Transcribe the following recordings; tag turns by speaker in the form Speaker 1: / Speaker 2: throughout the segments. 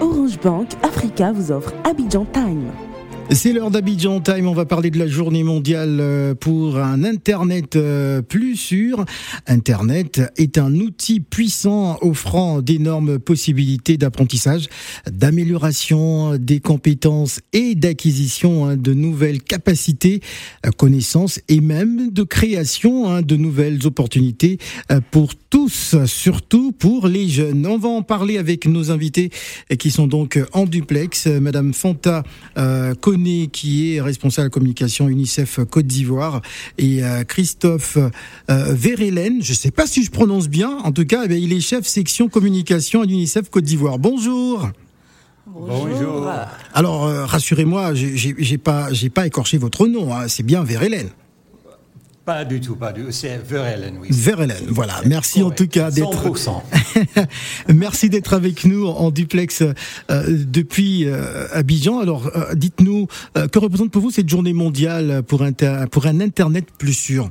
Speaker 1: Orange Bank Africa vous offre Abidjan Time.
Speaker 2: C'est l'heure d'Abidjan Time. On va parler de la journée mondiale euh, pour un Internet euh, plus sûr. Internet est un outil puissant offrant d'énormes possibilités d'apprentissage, d'amélioration des compétences et d'acquisition hein, de nouvelles capacités, euh, connaissances et même de création hein, de nouvelles opportunités pour tous, surtout pour les jeunes. On va en parler avec nos invités qui sont donc en duplex. Madame Fanta qui est responsable de communication UNICEF Côte d'Ivoire, et euh, Christophe euh, Vérélène, je ne sais pas si je prononce bien, en tout cas, eh il est chef section communication à l'UNICEF Côte d'Ivoire. Bonjour.
Speaker 3: Bonjour.
Speaker 2: Alors, euh, rassurez-moi, j'ai pas, pas écorché votre nom, hein, c'est bien Vérélène.
Speaker 3: Pas du tout, pas du tout. C'est Verellen, oui.
Speaker 2: Verellen, voilà. Merci en tout cas d'être. Merci d'être avec nous en duplex euh, depuis euh, Abidjan. Alors, euh, dites-nous, que représente pour vous cette journée mondiale pour, pour un Internet plus sûr?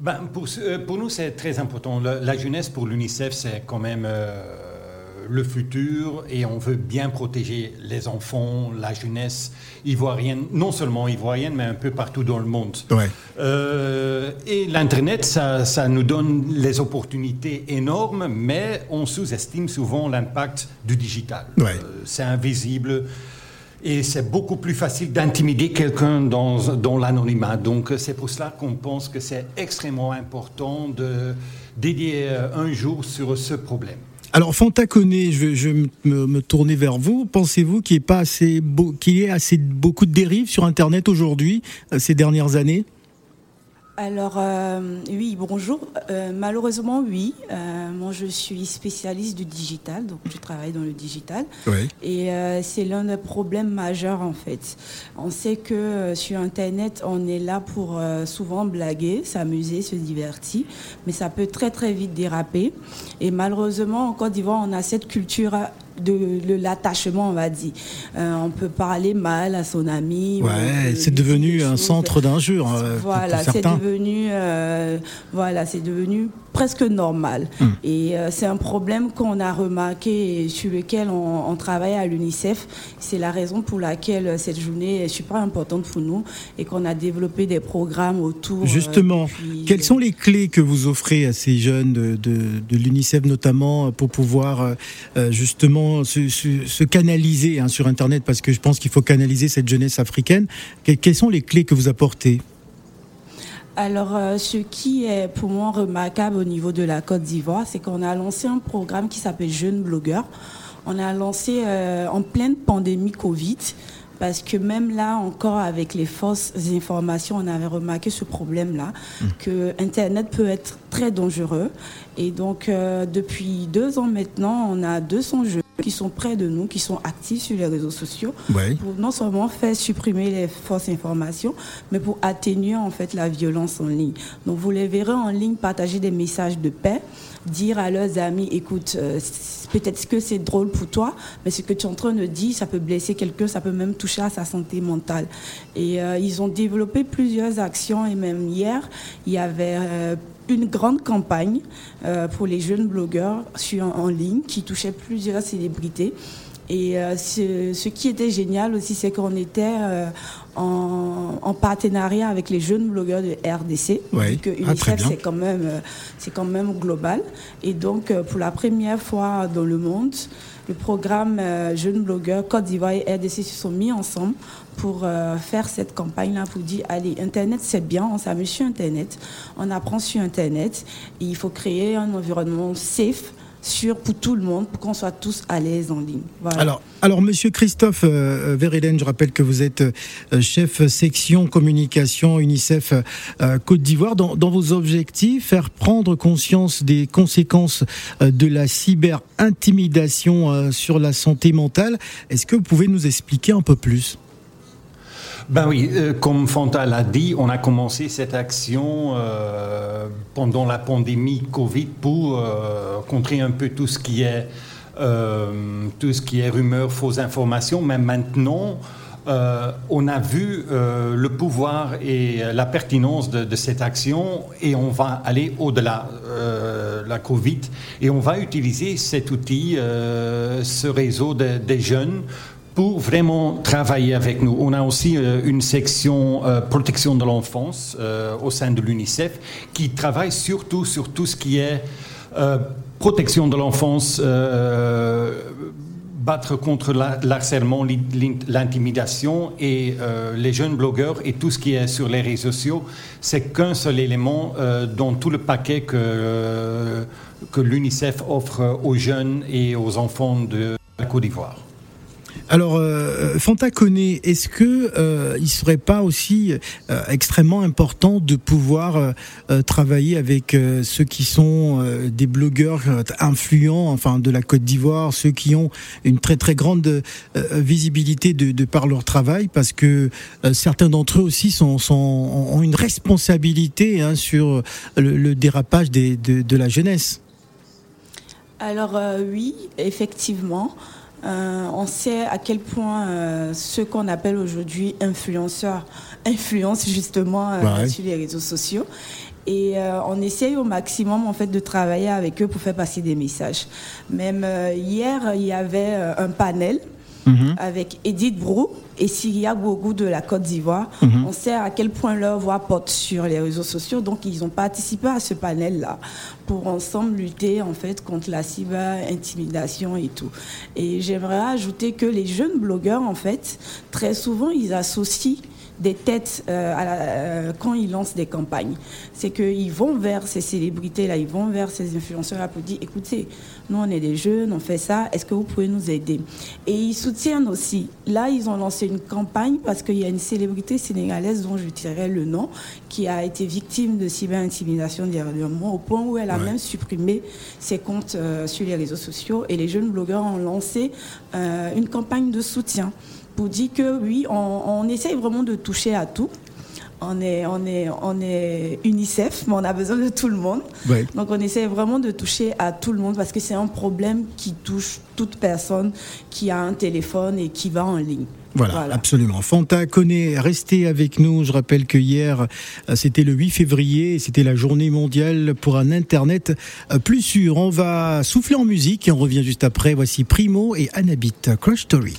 Speaker 3: Ben, pour, pour, nous, c'est très important. La, jeunesse pour l'UNICEF, c'est quand même le futur et on veut bien protéger les enfants, la jeunesse ivoirienne, non seulement ivoirienne, mais un peu partout dans le monde. Euh, et l'Internet, ça, ça, nous donne les opportunités énormes, mais on sous-estime souvent l'impact du digital. Euh, c'est invisible. Et c'est beaucoup plus facile d'intimider quelqu'un dans, dans l'anonymat. Donc c'est pour cela qu'on pense que c'est extrêmement important de dédier un jour sur ce problème.
Speaker 2: Alors Fanta je vais, me, tourner vers vous. Pensez-vous qu'il y ait pas assez, qu'il y ait assez beaucoup de dérives sur Internet aujourd'hui, euh, ces dernières années?
Speaker 4: Alors euh, oui, bonjour. Euh, malheureusement, oui. Euh, moi, je suis spécialiste du digital, donc je travaille dans le digital. Et c'est l'un des problèmes majeurs en fait. On sait que sur Internet, on est là pour souvent blaguer, s'amuser, se divertir, mais ça peut très très vite déraper. Et malheureusement, en Côte d'Ivoire, on a cette culture de, l'attachement, on va dire. Euh, on peut parler mal à son ami.
Speaker 2: Ouais, c'est devenu un centre d'injure.
Speaker 4: Euh, voilà, c'est devenu, euh, voilà, c'est devenu presque normal. Hmm. Et c'est un problème qu'on a remarqué et sur lequel on, travaille à l'UNICEF. C'est la raison pour laquelle cette journée est super importante pour nous et qu'on a développé des programmes autour.
Speaker 2: Justement, quelles sont les clés que vous offrez à ces jeunes de, de, de l'UNICEF notamment pour pouvoir justement se, canaliser hein, sur Internet? Parce que je pense qu'il faut canaliser cette jeunesse africaine. quelles sont les clés que vous apportez?
Speaker 4: Alors, euh, ce qui est pour moi remarquable au niveau de la Côte d'Ivoire, c'est qu'on a lancé un programme qui s'appelle Jeunes blogueurs. On a lancé euh, en pleine pandémie Covid parce que même là encore avec les fausses informations, on avait remarqué ce problème-là, mmh. que Internet peut être très dangereux. Et donc euh, depuis deux ans maintenant, on a 200 jeux qui sont près de nous, qui sont actifs sur les réseaux sociaux, pour non seulement faire supprimer les fausses informations, mais pour atténuer en fait la violence en ligne. Donc vous les verrez en ligne partager des messages de paix, dire à leurs amis, écoute, euh, peut-être que c'est drôle pour toi, mais ce que tu es en train de dire, ça peut blesser quelqu'un, ça peut même toucher à sa santé mentale. Et euh, ils ont développé plusieurs actions, et même hier, il y avait une grande campagne euh, pour les jeunes blogueurs sur, en ligne qui touchait plusieurs célébrités. Et euh, ce, qui était génial aussi, c'est qu'on était euh, en, partenariat avec les jeunes blogueurs de RDC.
Speaker 2: Oui.
Speaker 4: Que ah, UNICEF, c'est quand, même, c'est quand même global. Et donc, pour la première fois dans le monde, le programme Jeunes blogueurs Côte d'Ivoire et RDC se sont mis ensemble pour euh, faire cette campagne-là, pour dire, allez, Internet, c'est bien, on s'amuse sur Internet, on apprend sur Internet, il faut créer un environnement safe sûr pour tout le monde, pour qu'on soit tous à l'aise en ligne.
Speaker 2: Alors, alors, Monsieur Christophe euh, je rappelle que vous êtes euh, chef section communication UNICEF euh, Côte d'Ivoire. Dans, dans, vos objectifs, faire prendre conscience des conséquences de la cyber-intimidation sur la santé mentale. Est-ce que vous pouvez nous expliquer un peu plus?
Speaker 3: Ben oui, euh, comme Fanta l'a dit, on a commencé cette action euh, pendant la pandémie Covid pour euh, contrer un peu tout ce qui est tout ce qui est rumeurs, fausses informations. Mais maintenant, on a vu le pouvoir et la pertinence de, cette action et on va aller au-delà de la Covid et on va utiliser cet outil, ce réseau des jeunes pour vraiment travailler avec nous. On a aussi une section protection de l'enfance au sein de l'UNICEF qui travaille surtout sur tout ce qui est protection de l'enfance battre contre l'harcèlement, l'intimidation et euh, les jeunes blogueurs et tout ce qui est sur les réseaux sociaux, c'est qu'un seul élément euh, dans tout le paquet que, euh, que l'UNICEF offre aux jeunes et aux enfants de la Côte d'Ivoire.
Speaker 2: Alors, euh, connaît, est-ce que euh, il serait pas aussi euh, extrêmement important de pouvoir euh, travailler avec ceux qui sont des blogueurs influents, enfin de la Côte d'Ivoire, ceux qui ont une très très grande visibilité de, par leur travail, parce que certains d'entre eux aussi sont, sont, ont une responsabilité hein, sur le, dérapage de, la jeunesse.
Speaker 4: Alors oui, effectivement. Euh, on sait à quel point euh, ceux qu'on appelle aujourd'hui influenceurs influencent justement euh, sur les réseaux sociaux. Et on essaye au maximum en fait de travailler avec eux pour faire passer des messages. Même hier, il y avait un panel Mhm. avec Edith Brou et Syria Gougou de la Côte d'Ivoire. Mhm. On sait à quel point leur voix porte sur les réseaux sociaux, donc ils ont participé à ce panel-là pour ensemble lutter en fait contre la cyber-intimidation et tout. Et j'aimerais ajouter que les jeunes blogueurs, en fait, très souvent, ils associent des têtes euh, euh, quand ils lancent des campagnes. C'est qu'ils vont vers ces célébrités-là, ils vont vers ces influenceurs-là pour dire, écoutez, nous on est des jeunes, on fait ça, est-ce que vous pouvez nous aider? Et ils soutiennent aussi. Là, ils ont lancé une campagne parce qu'il y a une célébrité sénégalaise dont je dirais le nom, qui a été victime de cyber-intimidation dernièrement, au point où elle a même supprimé ses comptes euh, sur les réseaux sociaux. Et les jeunes blogueurs ont lancé une campagne de soutien pour dire que oui, on, essaye vraiment de toucher à tout. On est, on, est, on est UNICEF, mais on a besoin de tout le monde. Donc on essaie vraiment de toucher à tout le monde parce que c'est un problème qui touche toute personne qui a un téléphone et qui va en ligne.
Speaker 2: Voilà, absolument. Fanta connaît, restez avec nous. Je rappelle que hier, euh, c'était le 8 février, c'était la journée mondiale pour un Internet euh, plus sûr. On va souffler en musique et on revient juste après. Voici Primo et Anabit, Crush Story.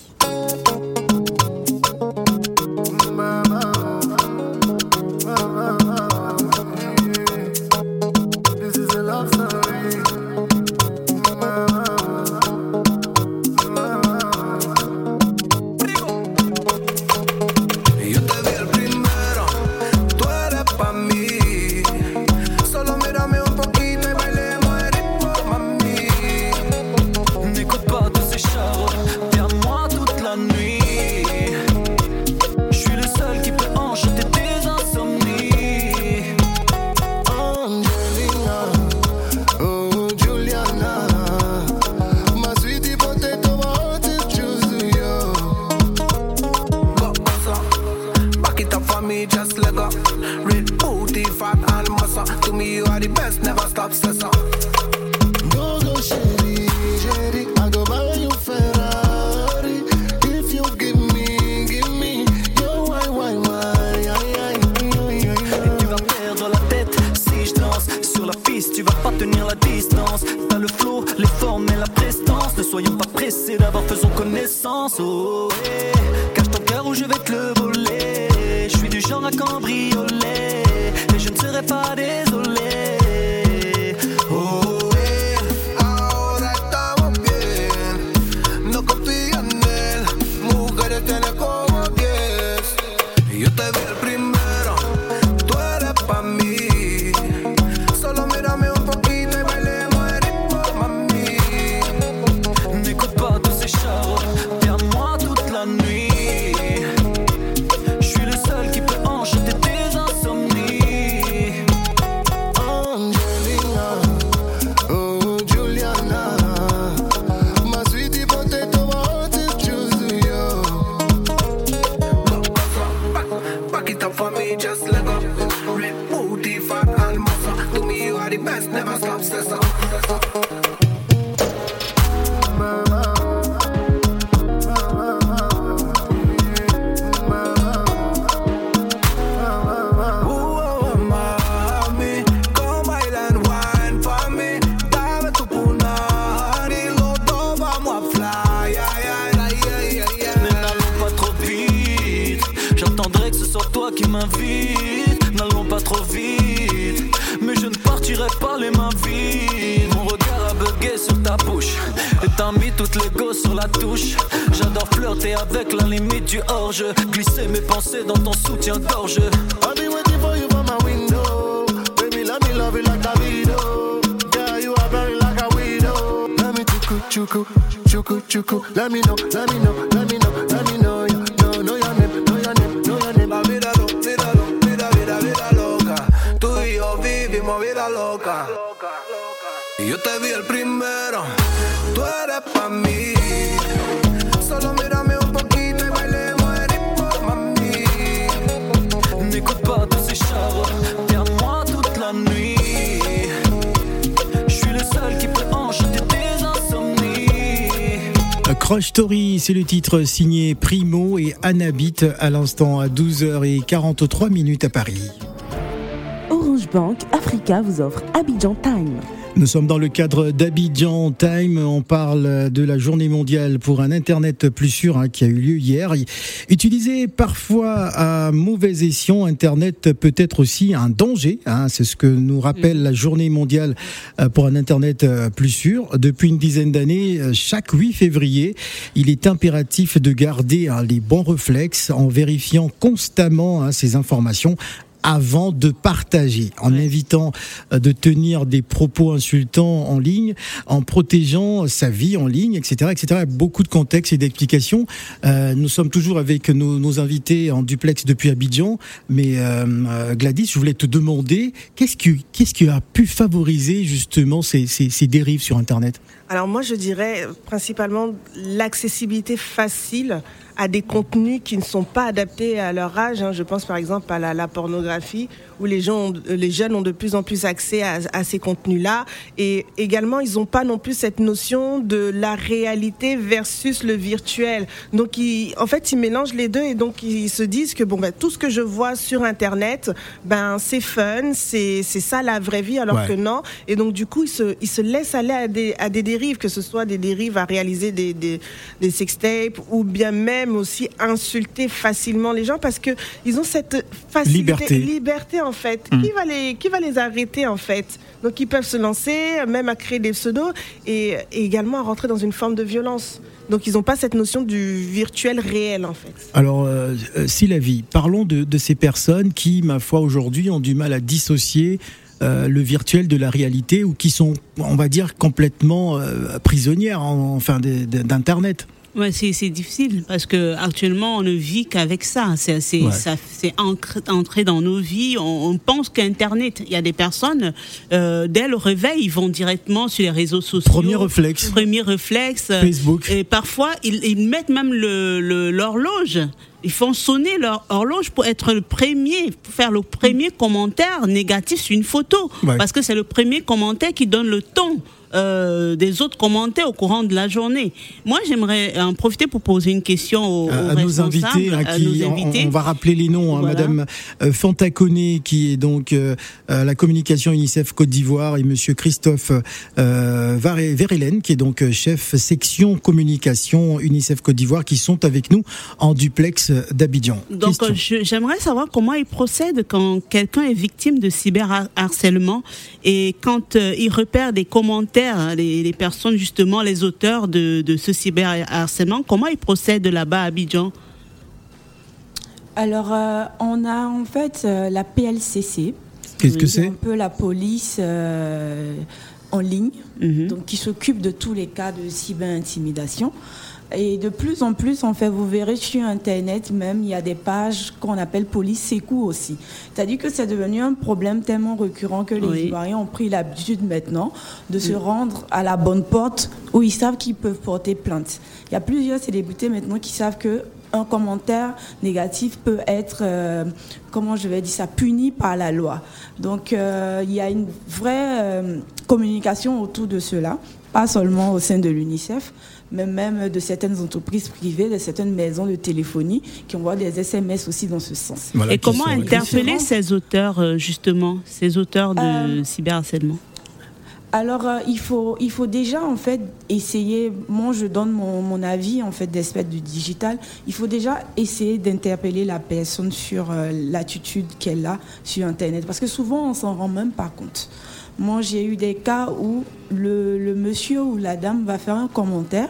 Speaker 1: T'as le flow, les formes et la prestance. Ne soyons pas pressés d'avoir faisons connaissance. Oh. Eh. Cache ton cœur ou je vais te le voler. Je suis du genre à cambrioler. Et je ne serai pas désolé.
Speaker 5: M'invite, n'allons pas trop vite. Mais je ne partirai pas les mains vides. Mon regard a bugué sur ta bouche. Et t'as mis toutes les gosses sur la touche. J'adore flirter avec la limite du hors-jeu. Glisser mes pensées dans ton soutien-gorge. I'll be waiting for you from my window. Baby, let me love you like Davido. Yeah, you are very like a widow. Let me chuku, chuku, chuku, chuku. Let me know, let me know, let me know, Vi el primero. Tú eres pa' mí. Solo mírame un poquito y bailemos el hip hop, mami. N'écoute pas tous ces charros. T'es à moi toute la nuit. Je suis le seul qui peut enchanter tes insomnies.
Speaker 2: Crush Story, c'est le titre signé Primo et Anabit à l'instant à 12h43 minutes à Paris.
Speaker 1: Orange Bank Africa vous offre Abidjan Time.
Speaker 2: Nous sommes dans le cadre d'Abidjan Time. On parle de la journée mondiale pour un Internet plus sûr hein, qui a eu lieu hier. Utilisé parfois à mauvais escient, Internet peut être aussi un danger. Hein. C'est ce que nous rappelle la journée mondiale euh, pour un Internet euh, plus sûr. Depuis une dizaine d'années, euh, chaque 8 février, il est impératif de garder hein, les bons réflexes en vérifiant constamment ces informations avant de partager, en invitant euh, de tenir des propos insultants en ligne, en protégeant sa vie en ligne, etc., etc. Beaucoup de contextes et d'explications. Euh, nous sommes toujours avec nos, nos, invités en duplex depuis Abidjan, mais euh, Gladys, je voulais te demander qu'est-ce qui, qu'est-ce qui a pu favoriser justement ces, ces, ces dérives sur Internet?
Speaker 6: Alors moi, je dirais principalement l'accessibilité facile à des contenus qui ne sont pas adaptés à leur âge. Hein. Je pense par exemple à la, la pornographie, où les, gens ont, les jeunes ont de plus en plus accès à, à ces contenus-là. Et également, ils n'ont pas non plus cette notion de la réalité versus le virtuel. Donc, ils, en fait, ils mélangent les deux et donc ils se disent que bon, ben, tout ce que je vois sur Internet, ben, c'est fun, c'est ça la vraie vie, alors ouais. que non. Et donc, du coup, ils se, ils se laissent aller à des, à des dérives, que ce soit des dérives à réaliser des, des, des sextapes ou bien même aussi insulter facilement les gens parce que ils ont cette facilité,
Speaker 2: liberté,
Speaker 6: liberté en fait. Mmh. Qui va les, qui va les arrêter en fait? Donc ils peuvent se lancer, même à créer des pseudos et, et également à rentrer dans une forme de violence. Donc ils n'ont pas cette notion du virtuel réel en fait.
Speaker 2: Alors, euh, Sylvie, parlons de, de ces personnes qui, ma foi, aujourd'hui ont du mal à dissocier euh, le virtuel de la réalité ou qui sont, on va dire, complètement euh, prisonnières en, enfin d'Internet.
Speaker 7: Ouais, c'est difficile parce que actuellement on ne vit qu'avec ça. C'est ouais. ancré, dans nos vies. On, on pense qu'Internet. Il y a des personnes euh, dès le réveil, ils vont directement sur les réseaux sociaux.
Speaker 2: Premier réflexe.
Speaker 7: Premier réflexe.
Speaker 2: Facebook.
Speaker 7: Et parfois ils, ils mettent même l'horloge. Le, ils font sonner leur horloge pour être le premier, pour faire le premier commentaire négatif sur une photo,
Speaker 2: ouais.
Speaker 7: parce que c'est le premier commentaire qui donne le ton. Euh, des autres commentaires au courant de la journée. Moi, j'aimerais en profiter pour poser une question aux,
Speaker 2: à,
Speaker 7: aux
Speaker 2: nos invités, hein,
Speaker 7: à nos invités.
Speaker 2: On, on, va rappeler les noms. Hein, voilà. Madame euh, Fantaconé, qui est donc euh, la communication UNICEF Côte d'Ivoire, et Monsieur Christophe euh, Verhelen, qui est donc chef section communication UNICEF Côte d'Ivoire, qui sont avec nous en duplex d'Abidjan.
Speaker 7: Donc, j'aimerais savoir comment ils procèdent quand quelqu'un est victime de cyberharcèlement et quand euh, il repère des commentaires les, les, personnes, justement, les auteurs de, de ce cyberharcèlement, comment ils procèdent là-bas à Abidjan?
Speaker 4: Alors, euh, on a en fait euh, la PLCC.
Speaker 2: Qu'est-ce que c'est?
Speaker 4: Un peu la police euh, en ligne, mm -hmm. donc qui s'occupe de tous les cas de cyber-intimidation. Et de plus en plus, en fait, vous verrez sur Internet même, il y a des pages qu'on appelle police sécou aussi. C'est-à-dire que c'est devenu un problème tellement récurrent que les oui. Ivoiriens ont pris l'habitude maintenant de oui. se rendre à la bonne porte où ils savent qu'ils peuvent porter plainte. Il y a plusieurs célébrités maintenant qui savent que un commentaire négatif peut être, euh, comment je vais dire ça, puni par la loi. Donc euh, il y a une vraie euh, communication autour de cela, pas seulement au sein de l'UNICEF, mais même de certaines entreprises privées, de certaines maisons de téléphonie qui envoient des SMS aussi dans ce sens.
Speaker 7: Voilà, Et comment interpeller ces auteurs, justement, ces auteurs de cyberharcèlement?
Speaker 4: Alors, euh, il, faut, il faut déjà, en fait, essayer, moi je donne mon, mon avis, en fait, d'aspect du digital, il faut déjà essayer d'interpeller la personne sur euh, l'attitude qu'elle a sur Internet, parce que souvent, on s'en rend même pas compte. Moi, j'ai eu des cas où le, le monsieur ou la dame va faire un commentaire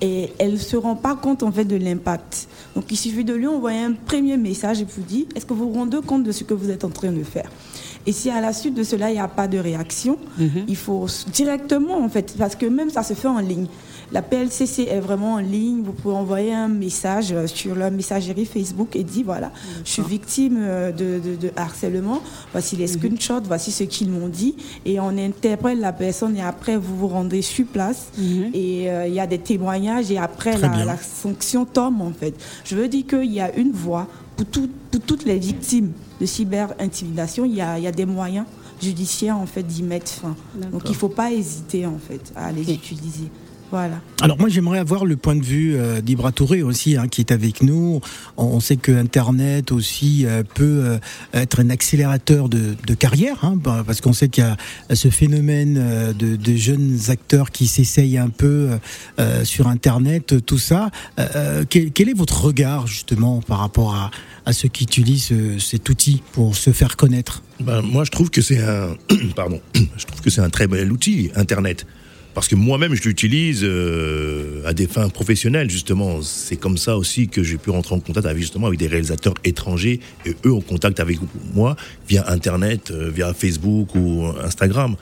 Speaker 4: et elle ne se rend pas compte en fait de l'impact. Donc il suffit de lui envoyer un premier message et vous dit est-ce que vous vous rendez compte de ce que vous êtes en train de faire? Et si à la suite de cela il n'y a pas de réaction, il faut directement en fait, parce que même ça se fait en ligne. La PLCC est vraiment en ligne. Vous pouvez envoyer un message euh, sur la messagerie Facebook et dire voilà, je suis victime euh, de, de- de harcèlement. Voici les screenshots, voici ce qu'ils m'ont dit. Et on interprète la personne et après vous vous rendez sur place. Et euh, il y a des témoignages et après la, sanction tombe en fait. Je veux dire qu'il y a une voie pour, tout- pour toutes les victimes de cyber-intimidation. Il y a, il y a des moyens judiciaires en fait d'y mettre fin. Donc il ne faut pas hésiter en fait à les utiliser. Voilà.
Speaker 2: Alors moi j'aimerais avoir le point de vue euh, d'Ibra Touré aussi hein, qui est avec nous. On, on sait que Internet aussi euh, peut euh, être un accélérateur de, de carrière hein, bah, parce qu'on sait qu'il y a ce phénomène euh, de, de jeunes acteurs qui s'essayent un peu sur Internet, tout ça. Quel, quel est votre regard justement par rapport à, à ceux qui utilisent cet outil pour se faire connaître?
Speaker 8: Ben, moi, je trouve que c'est un, pardon, je trouve que c'est un très bel outil, Internet. Parce que moi-même, je l'utilise euh, à des fins professionnelles, justement. C'est comme ça aussi que j'ai pu rentrer en contact avec, justement, avec des réalisateurs étrangers et eux en contact avec moi via Internet, euh, via Facebook ou Instagram.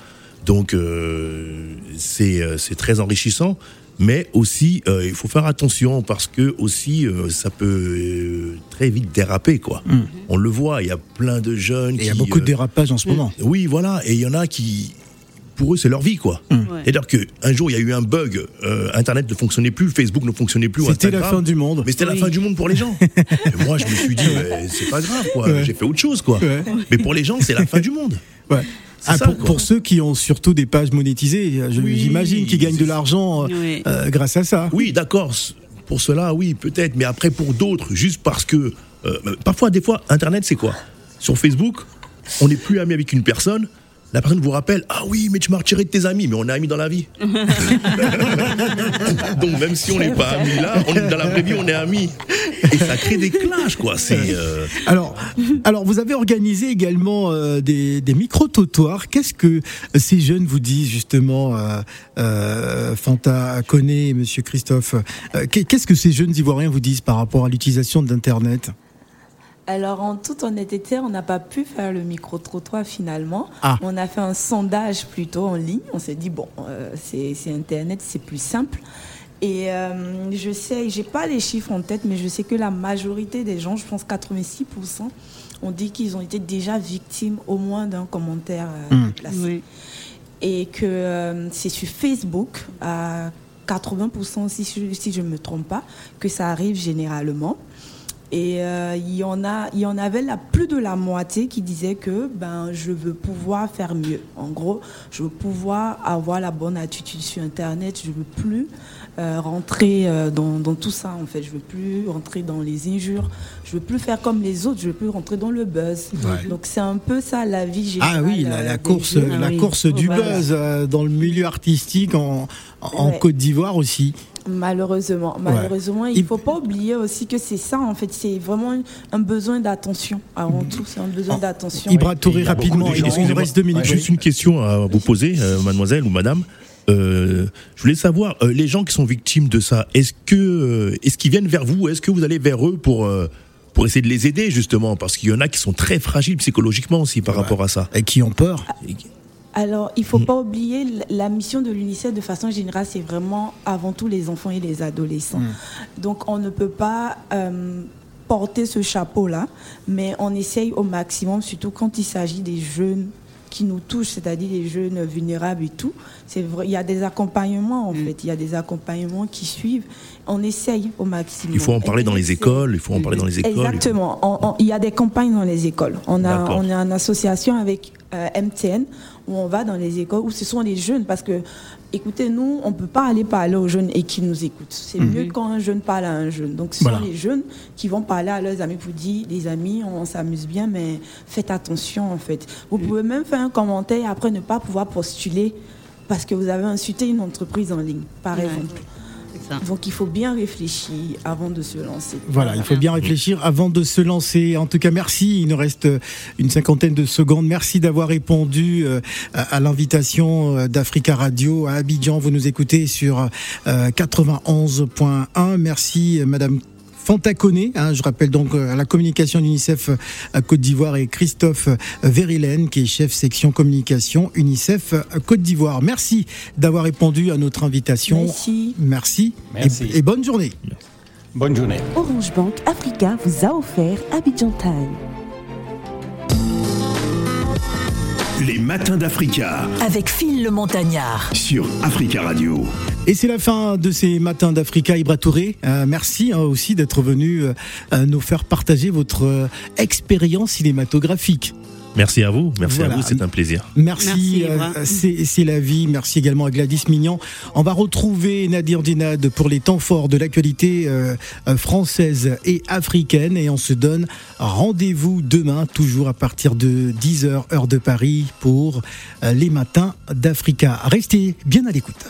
Speaker 8: Donc, euh, c'est euh, très enrichissant. Mais aussi, il faut faire attention parce que aussi, ça peut très vite déraper, quoi. On le voit, il y a plein de jeunes
Speaker 2: il y a beaucoup de dérapages en ce moment.
Speaker 8: oui, voilà. Et il y en a qui, pour eux, c'est leur vie, quoi.
Speaker 2: Mm.
Speaker 7: Ouais.
Speaker 8: C'est-à-dire qu'un jour, il y a eu un bug, euh, Internet ne fonctionnait plus, Facebook ne fonctionnait plus,
Speaker 2: C'était la fin du monde.
Speaker 8: Mais c'était la fin du monde pour les gens. Et moi, je me suis dit, c'est pas grave, quoi.
Speaker 2: Ouais.
Speaker 8: J'ai fait autre chose, quoi.
Speaker 2: Ouais.
Speaker 8: Mais pour les gens, c'est la fin du monde.
Speaker 2: Ouais. Ah,
Speaker 8: ça,
Speaker 2: pour, ceux qui ont surtout des pages monétisées, je-
Speaker 8: Oui,
Speaker 2: j'imagine qu'ils gagnent de l'argent euh,
Speaker 7: Oui.
Speaker 2: euh, grâce à ça.
Speaker 8: Oui, d'accord. Pour cela, oui, peut-être. Mais après, pour d'autres, juste parce que. euh, parfois, des fois, Internet, c'est quoi? Sur Facebook, on n'est plus ami avec une personne. La personne vous rappelle Ah oui, mais tu m'as retiré de tes amis, mais on est amis dans la vie. Donc, même si on n'est pas amis là, on, dans la vraie vie, on est amis. Et ça crée des clashs, quoi. C'est. euh,
Speaker 2: Alors, alors, vous avez organisé également euh, des, des micro-trottoirs. Qu'est-ce que ces jeunes vous disent justement, euh, euh, Fanta Koné et Monsieur Christophe? Euh, qu'est- Qu'est-ce que ces jeunes Ivoiriens vous disent par rapport à l'utilisation d'Internet
Speaker 4: Alors, en toute honnêteté, on n'a pas pu faire le micro-trottoir finalement.
Speaker 2: Ah.
Speaker 4: On a fait un sondage plutôt en ligne. On s'est dit, bon, euh, c'est Internet, c'est plus simple. Et euh, je sais, j'ai pas les chiffres en tête, mais je sais que la majorité des gens, je pense 86%, ont dit qu'ils ont été déjà victimes au moins d'un commentaire euh, déplacé.
Speaker 7: Oui.
Speaker 4: Et que euh, c'est sur Facebook, à 80% si, je- si je ne me trompe pas, que ça arrive généralement. Et euh, il, y en avait la, plus de la moitié qui disaient que ben, je veux pouvoir faire mieux. En gros, je veux pouvoir avoir la bonne attitude sur Internet. Je veux plus euh, rentrer euh, dans, dans tout ça, en fait. Je veux plus rentrer dans les injures. Je veux plus faire comme les autres. Je veux plus rentrer dans le buzz.
Speaker 2: Ouais.
Speaker 4: Donc c'est un peu ça la vie générale.
Speaker 2: Ah oui, la,
Speaker 4: euh,
Speaker 2: la course,
Speaker 4: jeunes.
Speaker 2: la
Speaker 7: oui.
Speaker 2: course du
Speaker 4: Voilà.
Speaker 2: buzz euh, dans le milieu artistique en, en
Speaker 4: Ouais.
Speaker 2: Côte d'Ivoire aussi.
Speaker 4: Malheureusement, malheureusement, il
Speaker 2: Il-
Speaker 4: ne faut pas oublier aussi que c'est ça, en fait, c'est vraiment un- besoin d'attention. Avant tout, c'est un besoin d'attention.
Speaker 2: Ibra Touré, rapidement,
Speaker 8: de
Speaker 2: il reste deux minutes.
Speaker 8: Juste une question à vous poser, euh, mademoiselle ou madame. Euh, je voulais savoir, euh, les gens qui sont victimes de ça, est-ce que euh, est-ce qu'ils viennent vers vous Est-ce que vous allez vers eux pour euh, pour essayer de les aider justement? Parce qu'il y en a qui sont très fragiles psychologiquement aussi par rapport à ça.
Speaker 2: Et qui ont peur.
Speaker 4: Alors, il ne faut
Speaker 2: Mm.
Speaker 4: pas oublier, la mission de l'UNICEF, de façon générale, c'est vraiment avant tout les enfants et les adolescents.
Speaker 2: Mm.
Speaker 4: Donc, on ne peut pas euh, porter ce chapeau-là, mais on essaye au maximum, surtout quand il s'agit des jeunes qui nous touchent, c'est-à-dire les jeunes vulnérables et tout. C'est vrai, il y a des accompagnements, en
Speaker 2: Mm.
Speaker 4: fait. Il y a des accompagnements qui suivent. On essaye au maximum.
Speaker 8: Il faut en parler dans les écoles. Il faut en parler dans les écoles.
Speaker 4: Exactement. Il y a des campagnes dans les écoles. On a, on a une association avec euh, MTN où on va dans les écoles où ce sont les jeunes parce que, écoutez, nous, on ne peut pas aller parler aux jeunes et qu'ils nous écoutent. C'est mieux quand un jeune parle à un jeune. Donc, ce
Speaker 2: Voilà.
Speaker 4: sont les jeunes qui vont parler à leurs amis pour dire, les amis, on s'amuse bien, mais faites attention en fait. Vous pouvez même faire un commentaire et après ne pas pouvoir postuler parce que vous avez insulté une entreprise en ligne, par exemple. Donc il faut bien réfléchir avant de se lancer.
Speaker 2: Voilà, il faut bien réfléchir avant de se lancer. En tout cas, merci. Il nous reste une cinquantaine de secondes. Merci d'avoir répondu euh, à l'invitation euh, d'Africa Radio à Abidjan. Vous nous écoutez sur 91.1. Euh, merci, Madame Fantaconé. Hein, je rappelle donc euh, à la communication d'UNICEF à Côte d'Ivoire et Christophe Verilen, qui est chef section communication UNICEF Côte d'Ivoire. Merci d'avoir répondu à notre invitation.
Speaker 4: Merci.
Speaker 2: Merci, Et, bonne journée.
Speaker 3: Bonne journée.
Speaker 1: Orange Bank Africa vous a offert Abidjan Time.
Speaker 9: Les matins d'Africa.
Speaker 10: Avec Phil le Montagnard.
Speaker 9: Sur Africa Radio.
Speaker 2: Et c'est la fin de ces matins d'Africa Ibra Touré. Euh, merci hein, aussi d'être venu euh, nous faire partager votre euh, expérience cinématographique.
Speaker 8: Merci à vous, merci à vous, c'est un plaisir.
Speaker 2: Merci, c'est la vie. Merci également à Gladys Mignon. On va retrouver Nadir Dinad pour les temps forts de l'actualité française et africaine et on se donne rendez-vous demain, toujours à partir de 10h heure de Paris pour les matins d'Africa. Restez bien à l'écoute.